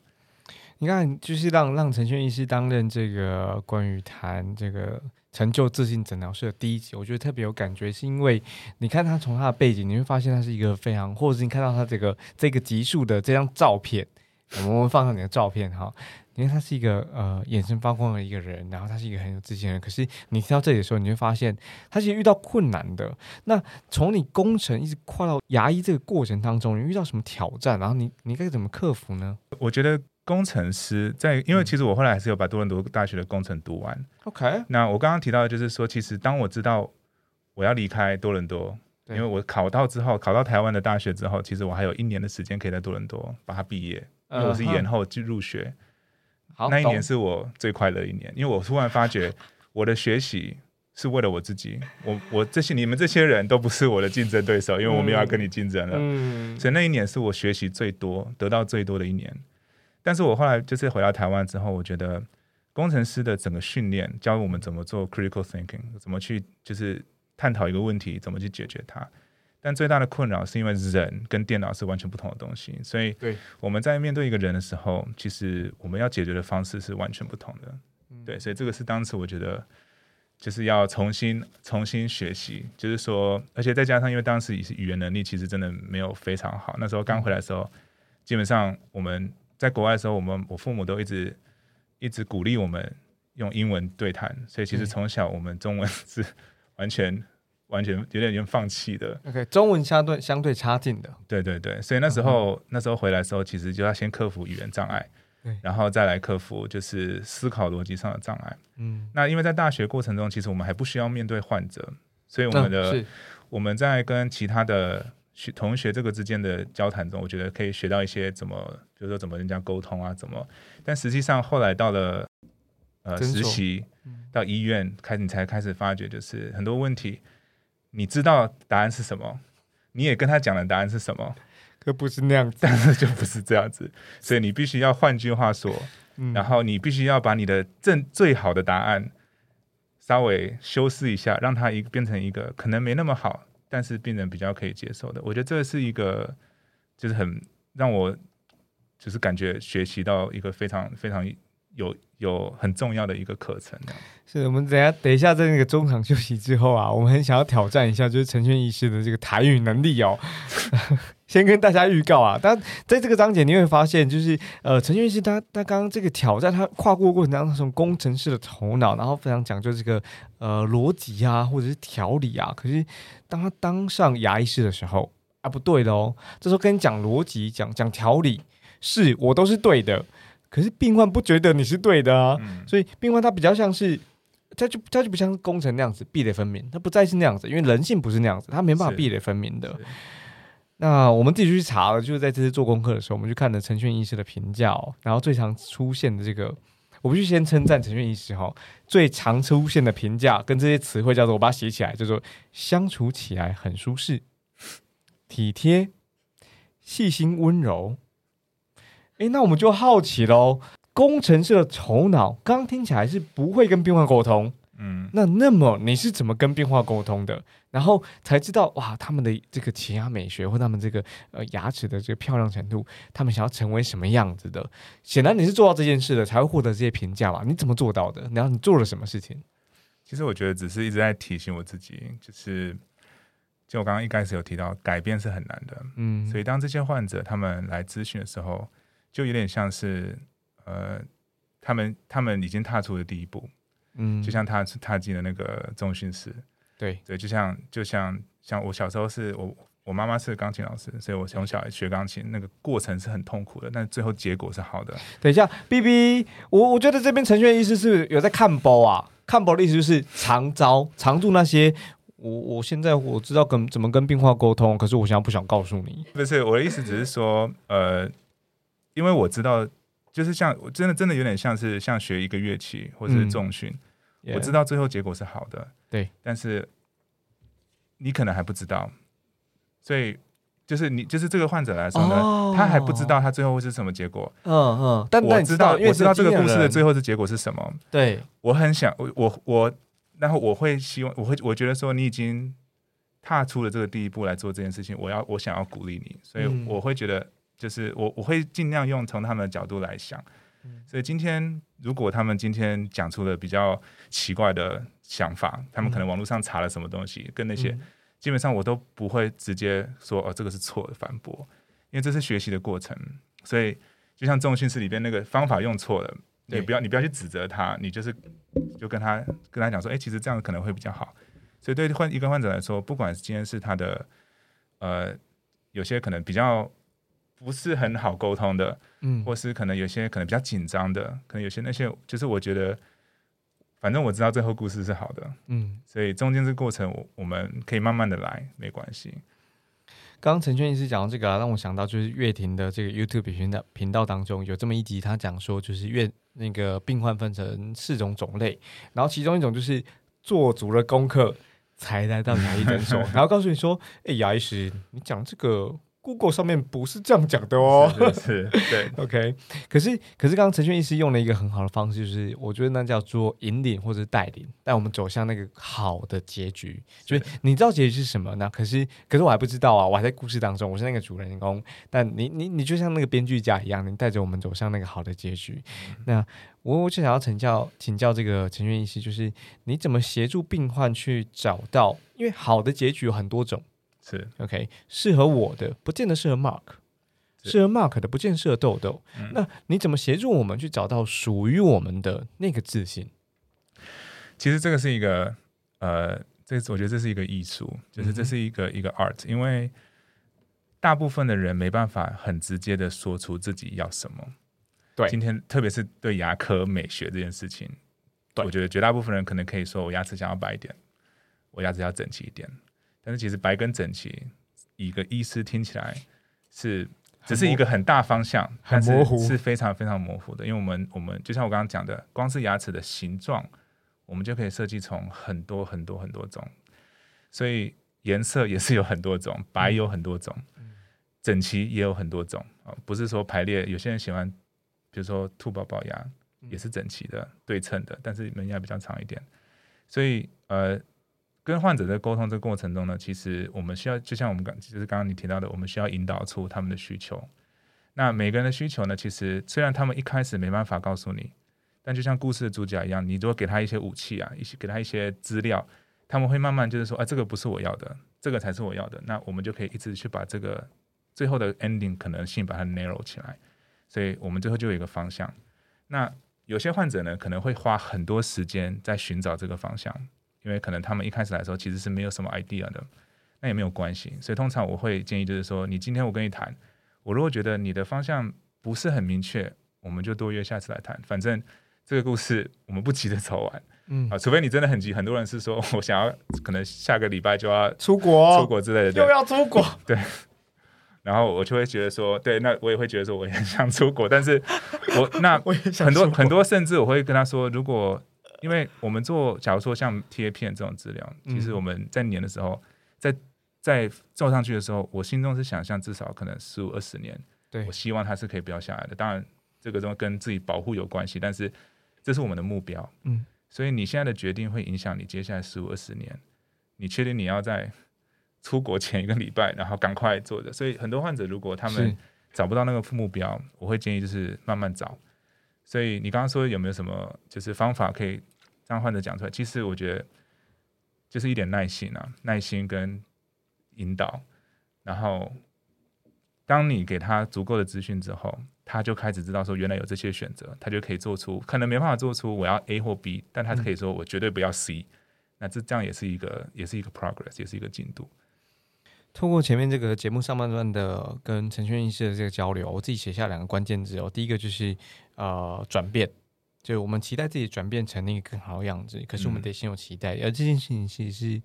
你看，就是让让陈轩医师担任这个关于谈这个成就自信诊疗室的第一集，我觉得特别有感觉，是因为你看他从他的背景，你会发现他是一个非常，或者是你看到他这个这个集数的这张照片，我们放上你的照片哈。因为他是一个呃眼神发光的一个人，然后他是一个很有自信的人。可是你听到这里的时候，你会发现他其实遇到困难的。那从你工程一直跨到牙医这个过程当中，你遇到什么挑战？然后你你该怎么克服呢我觉得工程师在，因为嗯其实我后来还是有把多伦多大学的工程读完。？OK，那我刚刚提到的就是说，其实当我知道我要离开多伦多，对因为我考到之后，考到台湾的大学之后，其实我还有一年的时间可以在多伦多把它毕业，因为我是延后去入学。好，那一年是我最快乐的一年，因为我突然发觉 我的学习是为了我自己，我我这些你们这些人都不是我的竞争对手，因为我没有要跟你竞争了。嗯所以那一年是我学习最多、得到最多的一年。但是我后来就是回到台湾之后，我觉得工程师的整个训练教我们怎么做 critical thinking，怎么去就是探讨一个问题，怎么去解决它。但最大的困扰是因为人跟电脑是完全不同的东西，所以对我们在面对一个人的时候，其实我们要解决的方式是完全不同的。对，所以这个是当时我觉得就是要重新重新学习，就是说，而且再加上因为当时语言能力其实真的没有非常好，那时候刚回来的时候，基本上我们在国外的时候，我们我父母都一直一直鼓励我们用英文对谈，所以其实嗯。从小我们中文是 完全完全有点有点放弃的。OK，中文相对相对差劲的，对对对，所以那时候、那时候回来的时候，其实就要先克服语言障碍，然后再来克服就是思考逻辑上的障碍。嗯，那因为在大学过程中，其实我们还不需要面对患者，所以我们的、嗯我们在跟其他的学同学这个之间的交谈中，我觉得可以学到一些怎么，比如说怎么跟人家沟通啊，怎么。但实际上后来到了呃实习嗯，到医院开始，你才开始发觉，就是很多问题，你知道答案是什么，你也跟他讲了答案是什么，可不是那样子，但是就不是这样子，所以你必须要换句话说，嗯然后你必须要把你的正最好的答案稍微修饰一下，让它一变成一个可能没那么好，但是病人比较可以接受的。我觉得这是一个就是很让我就是感觉学习到一个非常非常有有很重要的一个课程。是我们等下等一下在那个中场休息之后啊，我们很想要挑战一下，就是陈轩医师的这个台语能力哦。先跟大家预告啊，但在这个章节你会发现，就是呃，陈俊熙他他刚刚这个挑战，他跨过过程当中，从工程师的头脑，然后非常讲究这个呃逻辑啊，或者是条理啊。可是当他当上牙医师的时候啊，不对的哦，这时候跟你讲逻辑、讲讲条理，是我都是对的，可是病患不觉得你是对的啊。嗯，所以病患他比较像是，他就他就不像工程那样子壁垒分明，他不再是那样子，因为人性不是那样子，他没办法是壁垒分明的是。那我们自己去查了，就是在这次做功课的时候，我们去看了陈轩医师的评价哦，然后最常出现的这个，我必须先称赞陈轩医师哈、哦，最常出现的评价跟这些词汇叫做，我把它写起来，叫做相处起来很舒适、体贴、细心、温柔。诶，那我们就好奇喽，工程师的头脑，刚听起来是不会跟病患沟通，嗯，那那么你是怎么跟变化沟通的？然后才知道哇，他们的这个齐牙美学或他们这个呃牙齿的这个漂亮程度，他们想要成为什么样子的？显然你是做到这件事的，才会获得这些评价嘛？你怎么做到的？然后你做了什么事情？其实我觉得只是一直在提醒我自己，就是就我刚刚一开始有提到，改变是很难的。嗯，所以当这些患者他们来咨询的时候，就有点像是呃，他们他们已经踏出了第一步，嗯就像他踏进了那个中训室，对，对，就像就像像我小时候是我我妈妈是钢琴老师，所以我从小学钢琴，那个过程是很痛苦的，但最后结果是好的。等一下，B B，我我觉得这边陈轩的意思是有在看包啊，看包的意思就是常招常住那些。我我现在我知道跟怎么跟病患沟通，可是我现在不想告诉你。不是我的意思，只是说呃，因为我知道。就是像我真的真的有点像是像学一个乐器或者是嗯。重训，我知道，最后结果是好的，对，但是你可能还不知道，所以就是你就是这个患者来说呢，哦。他还不知道他最后会是什么结果。嗯嗯，但我知道，我知道这个故事的最后，后的结果是什么。对，我很想，我我我，然后我会希望，我会我觉得说你已经踏出了这个第一步来做这件事情，我要我想要鼓励你，所以嗯。我会觉得就是我我会尽量用从他们的角度来想。嗯所以今天如果他们今天讲出了比较奇怪的想法，他们可能网络上查了什么东西，跟那些、嗯基本上我都不会直接说哦这个是错的反驳，因为这是学习的过程，所以就像重训室里边那个方法用错了，你不要你不要去指责他，你就是就跟他跟他讲说，哎、其实这样可能会比较好。所以对患一个患者来说，不管是今天是他的呃有些可能比较不是很好沟通的，嗯。或是可能有些可能比较紧张的，可能有些那些就是我觉得，反正我知道最后故事是好的，嗯，所以中间这个过程我我们可以慢慢的来，没关系。刚刚陈轩医师讲到这个、啊，让我想到就是乐婷的这个 YouTube 频道频道当中有这么一集，他讲说就是乐那个病患分成四种种类，然后其中一种就是做足了功课才来到牙医诊所，然后告诉你说，哎、牙医师，你讲这个 Google 上面不是这样讲的哦。对，OK，可是可是刚刚陈轩医师用了一个很好的方式，就是我觉得那叫做引领或者是带领，带我们走向那个好的结局。就是你知道结局是什么呢？可是可是我还不知道啊，我还在故事当中，我是那个主人公。但你你你就像那个编剧家一样，你带着我们走向那个好的结局。那我我就想要请教请教这个陈轩医师，就是你怎么协助病患去找到，因为好的结局有很多种。是。OK，适合我的不见得适合 Mark，适合 Mark 的不见得适合豆豆。嗯。那你怎么协助我们去找到属于我们的那个自信？其实这个是一个呃，这我觉得这是一个艺术，就是这是一个、一个 art，因为大部分的人没办法很直接的说出自己要什么。对。今天特别是对牙科美学这件事情，对。我觉得绝大部分人可能可以说我牙齿想要白一点，我牙齿要整齐一点，但是其实白跟整齐，一个医师听起来是只是一个很大方向，但是很模糊是非常非常模糊的。因为我们我们就像我刚刚讲的，光是牙齿的形状，我们就可以设计从很多很多很多种，所以颜色也是有很多种，白有很多种，整齐也有很多种啊，不是说排列。有些人喜欢，比如说兔宝宝牙也是整齐的、对称的，但是门牙比较长一点，所以呃。跟患者在沟通这个过程中呢，其实我们需要，就像我们刚，就是刚刚你提到的，我们需要引导出他们的需求。那每个人的需求呢，其实虽然他们一开始没办法告诉你，但就像故事的主角一样，你如果给他一些武器啊，一些给他一些资料，他们会慢慢就是说，啊，这个不是我要的，这个才是我要的。那我们就可以一直去把这个最后的 ending 可能性把它 narrow 起来，所以我们最后就有一个方向。那有些患者呢，可能会花很多时间在寻找这个方向，因为可能他们一开始来的时候其实是没有什么 idea 的，那也没有关系。所以通常我会建议就是说，你今天我跟你谈，我如果觉得你的方向不是很明确，我们就多约下次来谈。反正这个故事我们不急着走完嗯啊，除非你真的很急。很多人是说我想要可能下个礼拜就要出国，出国之类的，对又要出国，对然后我就会觉得说，对，那我也会觉得说我也想出国，但是我那 很多很多，甚至我会跟他说，如果因为我们做，假如说像贴片这种治疗，其实嗯我们在粘的时候，在在做上去的时候，我心中是想象至少可能十五二十年，对我希望它是可以不要下来的。当然，这个都跟自己保护有关系，但是这是我们的目标。嗯，所以你现在的决定会影响你接下来十五二十年。你确定你要在 出国前一个礼拜，然后赶快做的？所以很多患者如果他们找不到那个目标，我会建议就是慢慢找。所以你刚刚说有没有什么就是方法可以让患者讲出来？其实我觉得就是一点耐心啊，耐心跟引导。然后当你给他足够的资讯之后，他就开始知道说原来有这些选择，他就可以做出可能没办法做出我要 A 或 B，但他可以说我绝对不要 C。那这这样也是一个也是一个 progress，也是一个进度。透过前面这个节目上半段的跟陈轩医师的这个交流，我自己写下两个关键字哦。第一个就是呃转变，就我们期待自己转变成那个更好的样子，可是我们嗯得先有期待，而这件事情其实是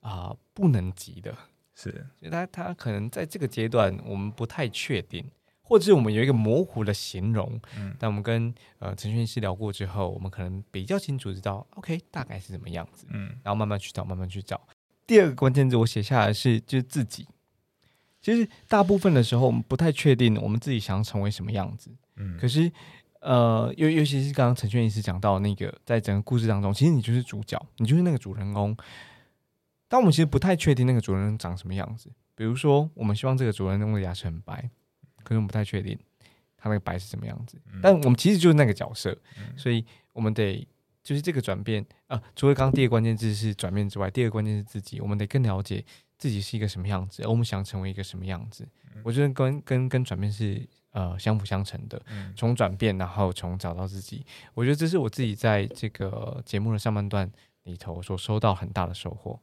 啊、不能急的，是所以他他可能在这个阶段我们不太确定，或者是我们有一个模糊的形容，嗯但我们跟呃陈轩医师聊过之后，我们可能比较清楚知道，OK 大概是什么样子。嗯然后慢慢去找，慢慢去找。第二个关键字我写下来是就是自己。其实大部分的时候，我们不太确定我们自己想要成为什么样子。嗯，可是，呃，尤尤其是刚刚陈轩医师讲到那个，在整个故事当中，其实你就是主角，你就是那个主人公。但我们其实不太确定那个主人公长什么样子。比如说，我们希望这个主人公的牙齿很白，可是我们不太确定他那个白是什么样子。嗯但我们其实就是那个角色，嗯所以我们得就是这个转变啊、除了刚刚第一个关键字是转变之外，第二个关键是自己，我们得更了解自己是一个什么样子，而我们想成为一个什么样子。我觉得跟跟跟转变是呃相辅相成的，嗯从转变然后从找到自己，我觉得这是我自己在这个节目的上半段里头所收到很大的收获。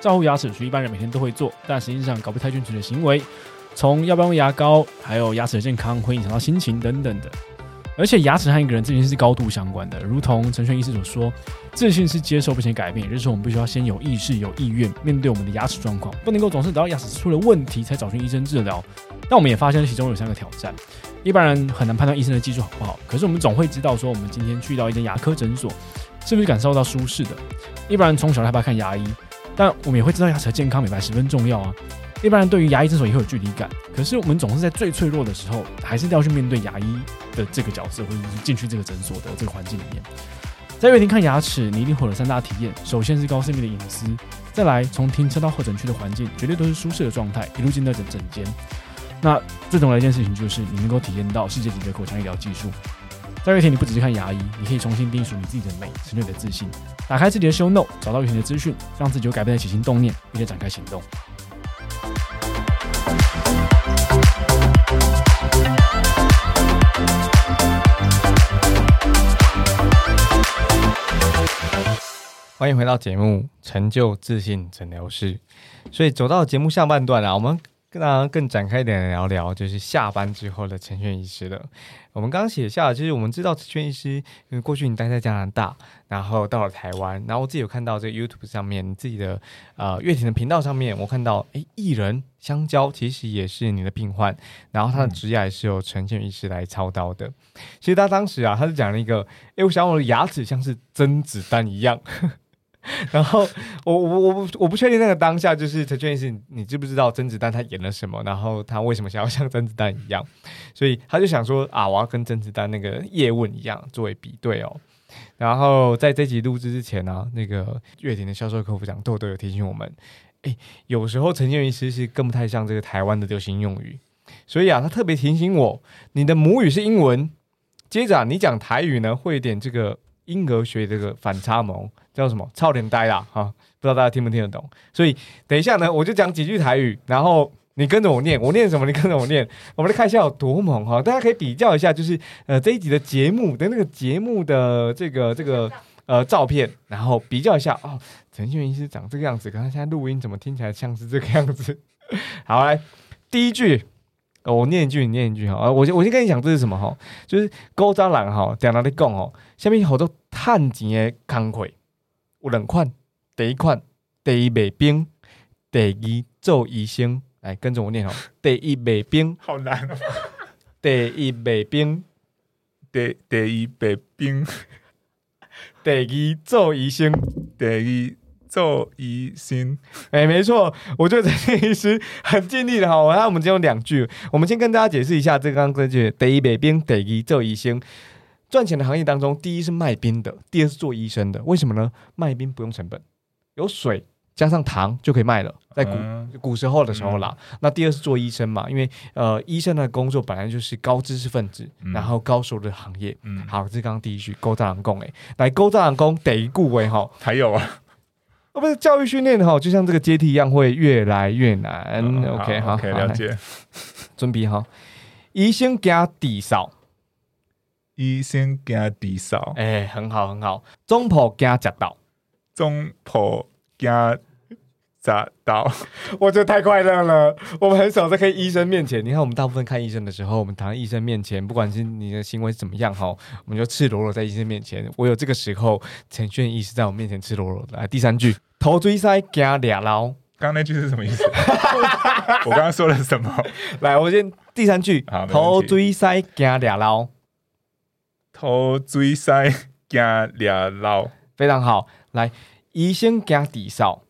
照顾牙齿属于一般人每天都会做，但实际上搞不太清楚的行为，从要不要用牙膏，还有牙齿的健康会影响到心情等等的。而且牙齿和一个人自信是高度相关的，如同陈轩医师所说，自信是接受并且改变，也就是说我们必须要先有意识、有意愿面对我们的牙齿状况，不能够总是等到牙齿出了问题才找寻医生治疗。但我们也发现了其中有三个挑战。一般人很难判断医生的技术好不好，可是我们总会知道说，我们今天去到一间牙科诊所，是不是感受到舒适的？一般人从小害怕看牙医，但我们也会知道牙齿的健康美白十分重要啊。一般人对于牙医诊所也会有距离感，可是我们总是在最脆弱的时候，还是要去面对牙医的这个角色，或者是进去这个诊所的这个环境里面。在乐庭看牙齿，你一定会有三大体验：首先是高私密的隐私，再来从停车到候诊区的环境绝对都是舒适的状态，一路进到整整间。那最重要的一件事情就是你能够体验到世界级的口腔医疗技术。在乐庭，你不只是看牙医，你可以重新定义属于自己的美，成就你的自信。打开自己的 Show Note，找到乐庭的资讯，让自己有改变的起心动念，并且展开行动。欢迎回到节目《成就自信诊疗室》。所以走到节目下半段啊，我们跟大家更展开一点聊聊，就是下班之后的陈轩医师了。我们刚写下，其实我们知道陈轩医师，因为过去你待在加拿大，然后到了台湾，然后我自己有看到这个 YouTube 上面你自己的呃乐庭的频道上面，我看到诶艺人香蕉其实也是你的病患，然后他的职业也是由陈轩医师来操刀的。其实他当时啊，他是讲了一个，诶，我想我的牙齿像是甄子丹一样。然后我我我不我不确定那个当下就是陈俊是你知不知道甄子丹他演了什么？然后他为什么想要像甄子丹一样？所以他就想说啊，我要跟甄子丹那个叶问一样作为比对哦。然后在这集录制之前呢，那个乐庭的销售客服长豆豆有提醒我们，哎，有时候陈俊医师是更不太像这个台湾的流行用语，所以啊，他特别提醒我，你的母语是英文，接着啊，你讲台语呢会有点这个英格学这个反差萌。叫什么？超点呆啦！哈，不知道大家听不听得懂。所以等一下呢，我就讲几句台语，然后你跟着我念，我念什么你跟着我念，我们来看一下有多猛哈！大家可以比较一下，就是呃这一集的节目的那个节目的这个这个呃照片，然后比较一下哦，陈俊医师长这个样子，可他现在录音怎么听起来像是这个样子？好，来第一句，我念一句，你念一句哈。我先我先跟你讲这是什么哈？就是高渣男哈，在哪里讲哦？下面有好多探钱的工课。有两款，第一款，第一卖冰，第二做医生，来跟着我念哦。第一卖冰，好难哦。第一卖冰，第第一卖冰，第二做医生，第二做医生。哎，没错，我觉得这医师很尽力的哈。那我们只有两句，我们先跟大家解释一下这刚刚这句：第一卖冰，第二做医生。赚钱的行业当中，第一是卖冰的，第二是做医生的。为什么呢？卖冰不用成本，有水加上糖就可以卖了，在古古时候的时候啦。那第二是做医生嘛，因为呃，医生的工作本来就是高知识分子，然后高收入的行业。嗯，好，这是刚刚第一句勾大人工哎，来勾大人工得顾为哈，还有啊，哦不是教育训练哈，就像这个阶梯一样，会越来越难。OK 好，OK 了解，准备好，医生加地扫。医生加地扫，哎，很好很好。中婆加夹刀，中婆加夹刀，我觉得太快乐了。我们很少在看医生面前，你看我们大部分看医生的时候，我们躺在医生面前，不管是你的行为怎么样哈，我们就赤裸裸在医生面前。我有这个时候，陈炫医师在我面前赤裸裸的。来第三句，头追塞加俩捞，刚刚那句是什么意思？我刚刚说了什么？来，我先第三句，头追塞加俩捞。头水塞加俩老，非常好。来，医生加底少，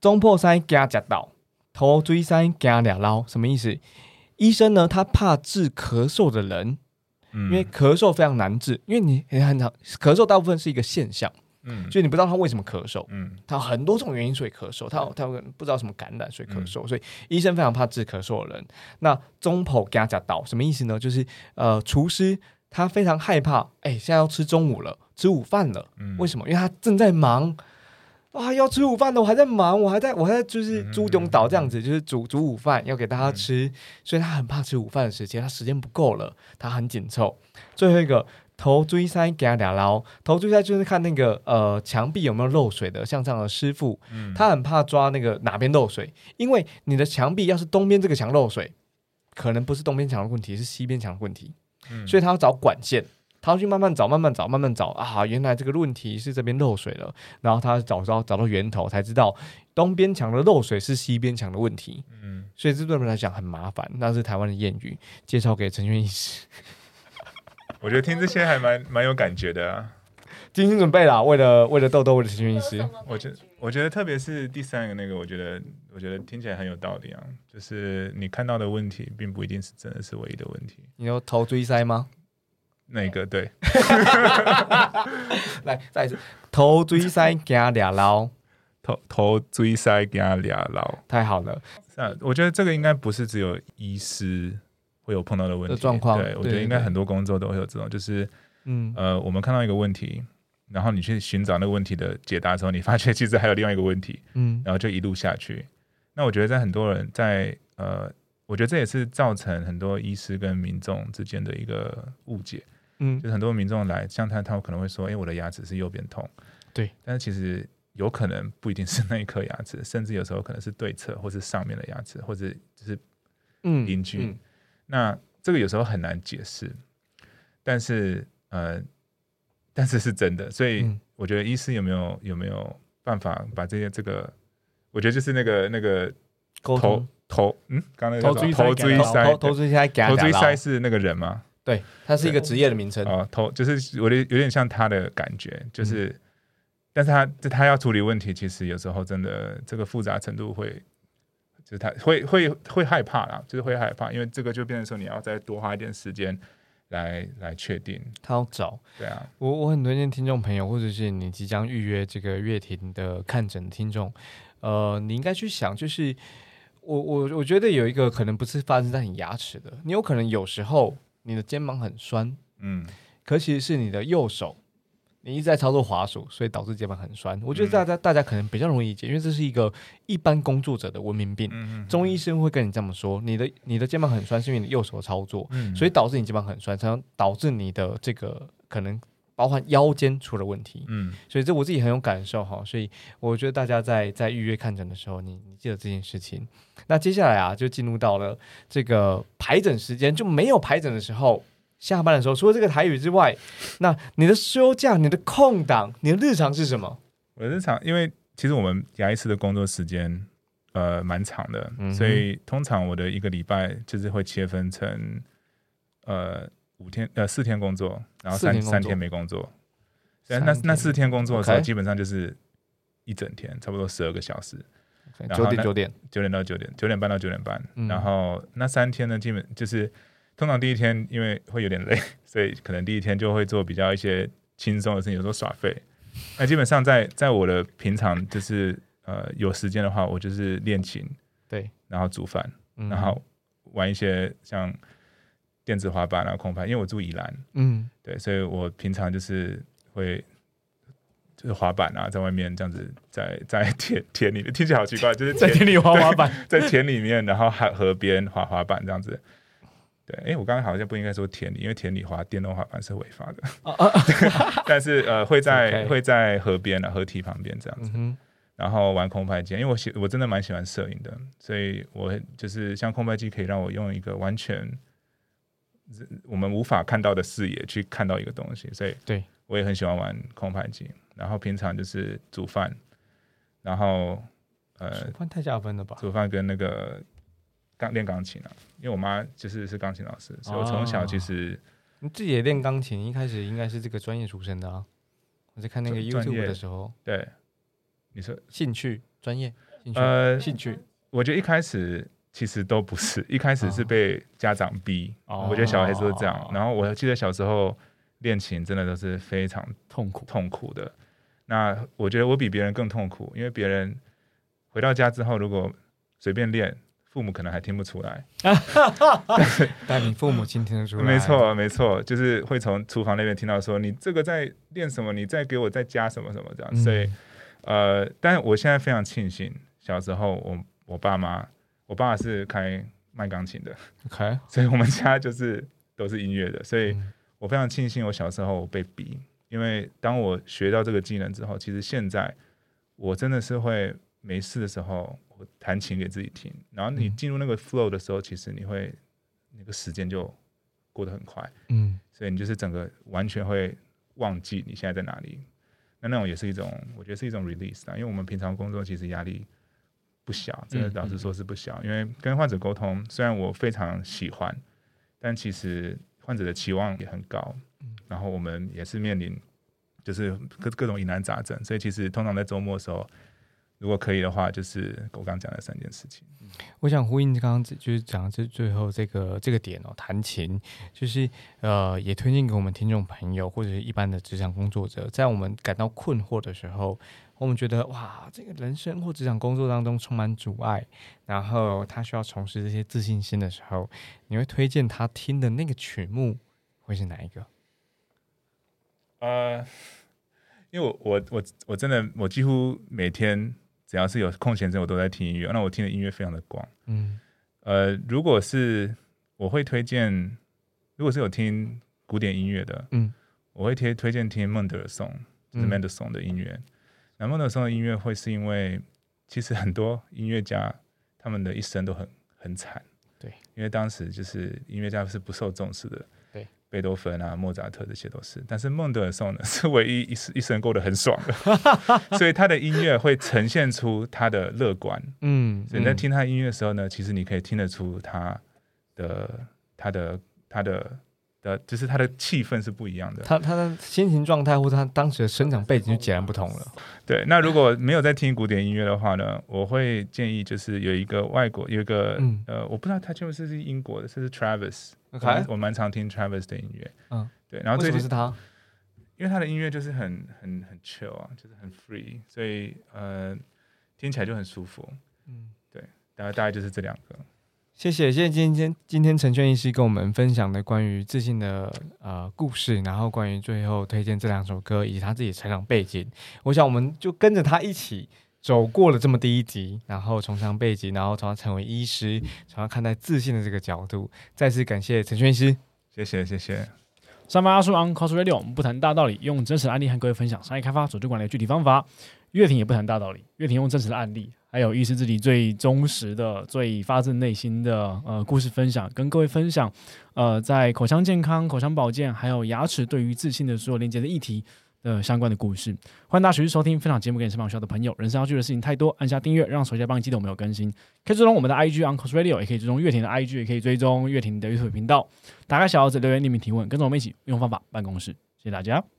中破塞加夹道，头水塞加俩老，什么意思？医生呢，他怕治咳嗽的人，因为咳嗽非常难治，因为你很常咳嗽，大部分是一个现象，嗯，所以你不知道他为什么咳嗽，嗯，他很多种原因所以咳嗽，他他不知道什么感染所以咳嗽，所以医生非常怕治咳嗽的人。那中破加夹刀什么意思呢？就是呃，厨师。他非常害怕，哎，现在要吃中午了，吃午饭了。为什么？因为他正在忙啊，要吃午饭了，我还在忙，我还在我还在就是猪中岛这样子，就是煮煮午饭要给大家吃，所以他很怕吃午饭的时间，他时间不够了，他很紧凑。最后一个头锥塞给他俩捞，头锥塞就是看那个呃墙壁有没有漏水的，像这样的师傅，他很怕抓那个哪边漏水，因为你的墙壁要是东边这个墙漏水，可能不是东边墙的问题，是西边墙的问题。所以他要找管线，他要去慢慢找，慢慢找，慢慢找啊，原来这个问题是这边漏水了，然后他找到找到源头，才知道东边墙的漏水是西边墙的问题，嗯，所以这对我们来讲很麻烦。那是台湾的谚语，介绍给陈轩医师，我觉得听这些还蛮蛮有感觉的啊。精心准备啦，为了为了豆豆，为了陈轩医师，我觉我觉得特别是第三个那个，我觉得我觉得听起来很有道理啊。就是你看到的问题，并不一定是真的是唯一的问题。你有头追塞吗？那个对，来再一次，头追塞加俩捞，头头追塞给他俩捞。太好了，是啊，我觉得这个应该不是只有医师会有碰到的问题状况对，我觉得应该很多工作都会有这种，就是嗯呃，我们看到一个问题，然后你去寻找那个问题的解答的时候，你发现其实还有另外一个问题，嗯。然后就一路下去。那我觉得在很多人在呃，我觉得这也是造成很多医师跟民众之间的一个误解，嗯。就是很多民众来，像他他可能会说，哎、我的牙齿是右边痛，对，但是其实有可能不一定是那一颗牙齿，甚至有时候可能是对侧或是上面的牙齿，或者就是嗯邻居。嗯那这个有时候很难解释，但是呃，但是是真的，所以嗯我觉得医师有没有有没有办法把这些这个，我觉得就是那个那个头头嗯，刚才那个头头锥塞头头头追塞加头锥，塞是那个人吗？对，他是一个职业的名称，哦，头就是我的有点像他的感觉，嗯就是，但是他这他要处理问题，其实有时候真的这个复杂程度会，就是他会会会害怕啦，就是会害怕，因为这个就变成说你要再多花一点时间来来确定，他要找。对啊，我我很推荐听众朋友，或者是你即将预约这个乐庭的看诊的听众，呃，你应该去想，就是我我我觉得有一个可能不是发生在你牙齿的，你有可能有时候你的肩膀很酸，嗯。可其实是你的右手，你一直在操作滑鼠，所以导致肩膀很酸。我觉得嗯大家、大家可能比较容易理解，因为这是一个一般工作者的文明病。嗯嗯，中医生会跟你这么说，你的你的肩膀很酸，是因为你右手操作，嗯所以导致你肩膀很酸，才能导致你的这个可能包含腰间出了问题。嗯所以这我自己很有感受哈，所以我觉得大家在在预约看诊的时候，你你记得这件事情。那接下来啊，就进入到了这个排诊时间，就没有排诊的时候，下班的时候，除了这个台语之外，那你的休假、你的空档、你的日常是什么？我的日常，因为其实我们牙医师的工作时间呃蛮长的，嗯所以通常我的一个礼拜就是会切分成呃五天呃四天工作，然后三三天没工作。那那四天工作的时候，基本上就是一整天，差不多十二个小时，九点九点，九点到九点，九点半到九点半。嗯然后那三天呢，基本就是通常第一天因为会有点累，所以可能第一天就会做比较一些轻松的事情，有时候耍废。那基本上在在我的平常就是呃有时间的话，我就是练琴，对，然后煮饭，嗯。然后玩一些像电子滑板啊、空拍，因为我住宜兰，嗯，对，所以我平常就是会就是滑板啊，在外面这样子在在田田里面，听起来好奇怪，就是田在田里滑滑板，在田里面，然后海河边滑滑板这样子。对，哎、我刚刚好像不应该说田里，因为田里滑电动滑板是违法的。但是呃，会在会在河边啊，河堤旁边这样子，嗯，然后玩空拍机，因为我喜我真的蛮喜欢摄影的，所以我就是像空拍机可以让我用一个完全我们无法看到的视野去看到一个东西，所以对我也很喜欢玩空拍机。然后平常就是煮饭，然后呃换太加分了吧？煮饭跟那个钢练钢琴啊，因为我妈就是是钢琴老师，所以我从小其实你自己也练钢琴，一开始应该是这个专业出身的啊。我在看那个 YouTube 的时候，对你说兴趣、专业、兴趣、呃，兴趣，我觉得一开始其实都不是，一开始是被家长逼，哦我觉得小孩子都是这样。然后我记得小时候练琴真的都是非常痛苦。痛苦的。那我觉得我比别人更痛苦，因为别人回到家之后如果随便练，父母可能还听不出来。但你父母亲听得出来，没，错，没错，就是会从厨房那边听到说你这个在练什么，你再给我再加什么什么？这样。所以呃，但我现在非常庆幸，小时候我我爸妈，我爸是开卖钢琴的，OK，所以我们家就是都是音乐的，所以嗯。我非常庆幸我小时候被逼，因为当我学到这个技能之后，其实现在我真的是会没事的时候，我弹琴给自己听，然后你嗯。进入那个 flow 的时候，其实你会那个时间就过得很快，嗯。所以你就是整个完全会忘记你现在在哪里。那那种也是一种，我觉得是一种 release 啊，因为我们平常工作其实压力不小，真的嗯老实说是不小。因为跟患者沟通，虽然我非常喜欢，但其实患者的期望也很高，然后我们也是面临就是各各种疑难杂症，所以其实通常在周末的时候，如果可以的话，就是我刚刚讲的三件事情。我想呼应刚刚就是讲这最后这个这个点哦，弹琴就是呃，也推荐给我们听众朋友或者是一般的职场工作者，在我们感到困惑的时候，我们觉得哇，这个人生或职场工作当中充满阻碍，然后他需要重拾这些自信心的时候，你会推荐他听的那个曲目会是哪一个？呃，因为我我我我真的我几乎每天只要是有空闲时间，我都在听音乐。那我听的音乐非常的广。嗯呃，如果是我会推荐，如果是有听古典音乐的，嗯我会推推荐听孟德尔颂，就是嗯 Mendelssohn 的音乐。那孟德尔颂的音乐会是因为，其实很多音乐家他们的一生都很很惨，对，因为当时就是音乐家是不受重视的，对，贝多芬啊、莫扎特这些都是，但是孟德尔颂呢 是唯一一一生过得很爽的，所以他的音乐会呈现出他的乐观，嗯，嗯所以你在听他音乐的时候呢，其实你可以听得出他的他的他的的，就是他的气氛是不一样的。他他的心情状态或者他当时的生长背景就截然不同了。对，那如果没有在听古典音乐的话呢，我会建议就是有一个外国有一个、嗯。呃，我不知道他就是是英国的，这是 Travis，OK 我蛮常听 Travis 的音乐，嗯，对，然后最近是他？因为他的音乐就是很很很 chill 啊，就是很 free，所以呃听起来就很舒服。嗯。对大概大概就是这两个。谢谢，谢谢今天今天陈轩医师跟我们分享的关于自信的呃故事，然后关于最后推荐这两首歌以及他自己的成长背景，我想我们就跟着他一起走过了这么第一集，然后从长背景，然后从他成为医师，从他看待自信的这个角度，再次感谢陈轩医师。谢谢谢谢。上班阿叔 on cos radio，我们不谈大道理，用真实的案例和各位分享商业开发、组织管理的具体方法。乐婷也不谈大道理，乐婷用真实的案例，还有医师自己最忠实的、最发自内心的呃故事分享，跟各位分享呃在口腔健康、口腔保健还有牙齿对于自信的所有连接的议题的相关的故事。欢迎大家持续收听分享节目给你身旁需要的朋友。人生要做的事情太多，按下订阅，让手下帮你记得我们有更新。可以追踪我们的 IG Uncle's radio，也可以追踪乐庭的 IG，也可以追踪乐庭的 YouTube 频道。打开小盒子留言匿名提问，跟着我们一起用方法办公室。谢谢大家。